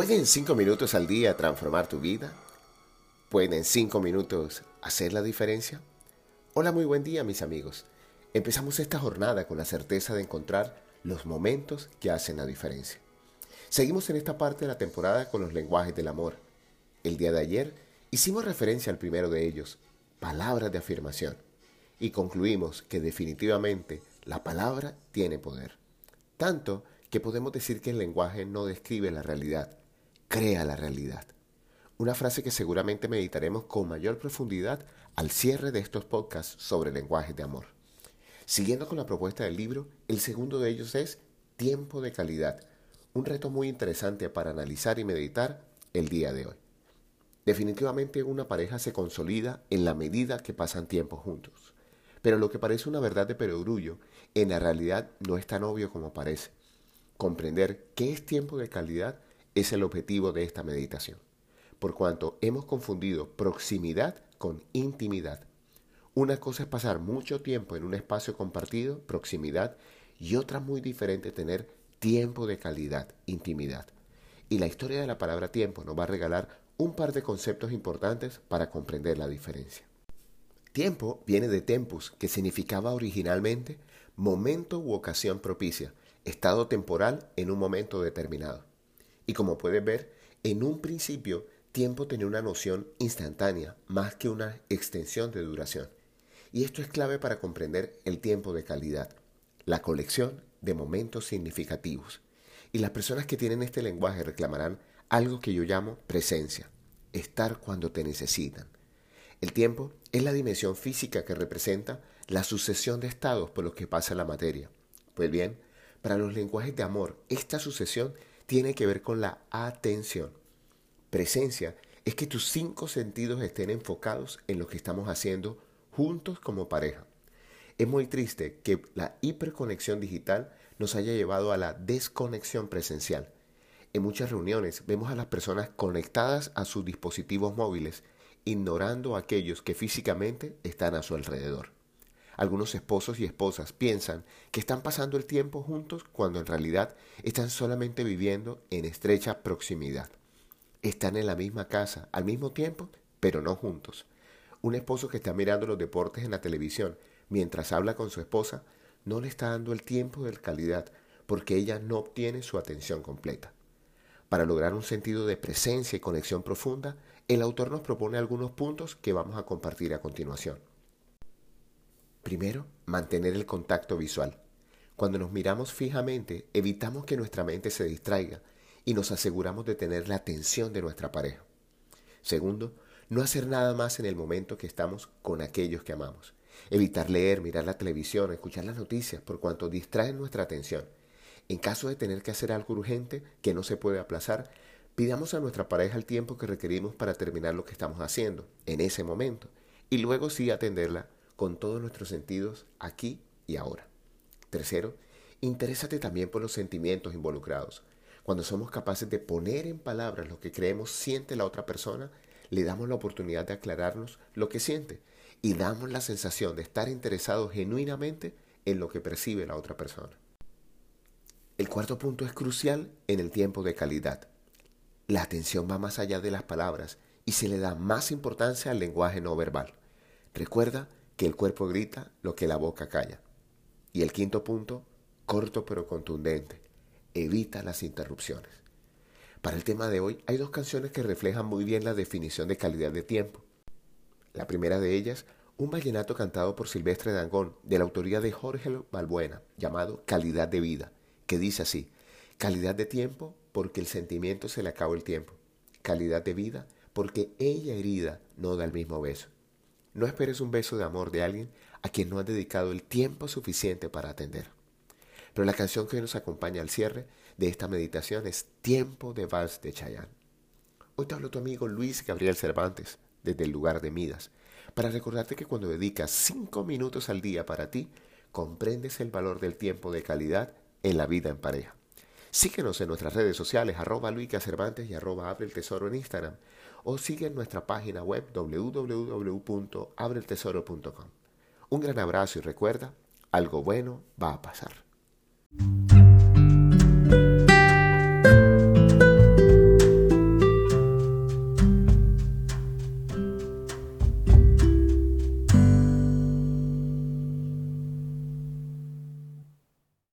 ¿Pueden cinco minutos al día transformar tu vida? ¿Pueden cinco minutos hacer la diferencia? Hola, muy buen día mis amigos. Empezamos esta jornada con la certeza de encontrar los momentos que hacen la diferencia. Seguimos en esta parte de la temporada con los lenguajes del amor. El día de ayer hicimos referencia al primero de ellos, palabras de afirmación, y concluimos que definitivamente la palabra tiene poder. Tanto que podemos decir que el lenguaje no describe la realidad, crea la realidad. Una frase que seguramente meditaremos con mayor profundidad al cierre de estos podcasts sobre lenguajes de amor. Siguiendo con la propuesta del libro, el segundo de ellos es tiempo de calidad, un reto muy interesante para analizar y meditar el día de hoy. Definitivamente una pareja se consolida en la medida que pasan tiempo juntos, pero lo que parece una verdad de perogrullo, en la realidad no es tan obvio como parece. Comprender qué es tiempo de calidad es el objetivo de esta meditación, por cuanto hemos confundido proximidad con intimidad. Una cosa es pasar mucho tiempo en un espacio compartido, proximidad, y otra muy diferente tener tiempo de calidad, intimidad. Y la historia de la palabra tiempo nos va a regalar un par de conceptos importantes para comprender la diferencia. Tiempo viene de tempus, que significaba originalmente momento u ocasión propicia, estado temporal en un momento determinado. Y como puedes ver, en un principio tiempo tenía una noción instantánea más que una extensión de duración. Y esto es clave para comprender el tiempo de calidad, la colección de momentos significativos. Y las personas que tienen este lenguaje reclamarán algo que yo llamo presencia, estar cuando te necesitan. El tiempo es la dimensión física que representa la sucesión de estados por los que pasa la materia. Pues bien, para los lenguajes de amor, esta sucesión tiene que ver con la atención. Presencia es que tus cinco sentidos estén enfocados en lo que estamos haciendo juntos como pareja. Es muy triste que la hiperconexión digital nos haya llevado a la desconexión presencial. En muchas reuniones vemos a las personas conectadas a sus dispositivos móviles, ignorando a aquellos que físicamente están a su alrededor. Algunos esposos y esposas piensan que están pasando el tiempo juntos cuando en realidad están solamente viviendo en estrecha proximidad. Están en la misma casa al mismo tiempo, pero no juntos. Un esposo que está mirando los deportes en la televisión mientras habla con su esposa no le está dando el tiempo de calidad porque ella no obtiene su atención completa. Para lograr un sentido de presencia y conexión profunda, el autor nos propone algunos puntos que vamos a compartir a continuación. Primero, mantener el contacto visual. Cuando nos miramos fijamente, evitamos que nuestra mente se distraiga y nos aseguramos de tener la atención de nuestra pareja. Segundo, no hacer nada más en el momento que estamos con aquellos que amamos. Evitar leer, mirar la televisión, escuchar las noticias, por cuanto distraen nuestra atención. En caso de tener que hacer algo urgente que no se puede aplazar, pidamos a nuestra pareja el tiempo que requerimos para terminar lo que estamos haciendo en ese momento y luego sí atenderla con todos nuestros sentidos aquí y ahora. Tercero, interésate también por los sentimientos involucrados. Cuando somos capaces de poner en palabras lo que creemos siente la otra persona, le damos la oportunidad de aclararnos lo que siente y damos la sensación de estar interesados genuinamente en lo que percibe la otra persona. El cuarto punto es crucial en el tiempo de calidad. La atención va más allá de las palabras y se le da más importancia al lenguaje no verbal. Recuerda que el cuerpo grita lo que la boca calla. Y el quinto punto, corto pero contundente, evita las interrupciones. Para el tema de hoy hay dos canciones que reflejan muy bien la definición de calidad de tiempo. La primera de ellas, un vallenato cantado por Silvestre Dangón, de la autoría de Jorge Balbuena, llamado Calidad de Vida, que dice así, calidad de tiempo porque el sentimiento se le acabó el tiempo, calidad de vida porque ella herida no da el mismo beso. No esperes un beso de amor de alguien a quien no has dedicado el tiempo suficiente para atender. Pero la canción que nos acompaña al cierre de esta meditación es Tiempo de Vals de Chayanne. Hoy te hablo tu amigo Luis Gabriel Cervantes, desde el lugar de Midas, para recordarte que cuando dedicas cinco minutos al día para ti, comprendes el valor del tiempo de calidad en la vida en pareja. Síguenos en nuestras redes sociales, arroba Luica Cervantes y arroba Abre el Tesoro en Instagram, o sigue en nuestra página web www.abreltesoro.com. Un gran abrazo y recuerda, algo bueno va a pasar.